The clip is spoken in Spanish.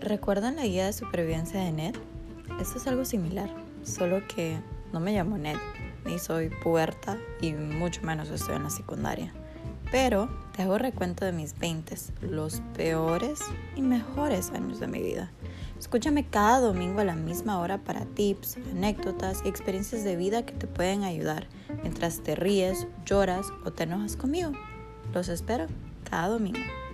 ¿Recuerdan la guía de supervivencia de Ned? Esto es algo similar, solo que no me llamo Ned, ni soy puerta y mucho menos estoy en la secundaria. Pero te hago recuento de mis 20, los peores y mejores años de mi vida. Escúchame cada domingo a la misma hora para tips, anécdotas y experiencias de vida que te pueden ayudar mientras te ríes, lloras o te enojas conmigo. Los espero cada domingo.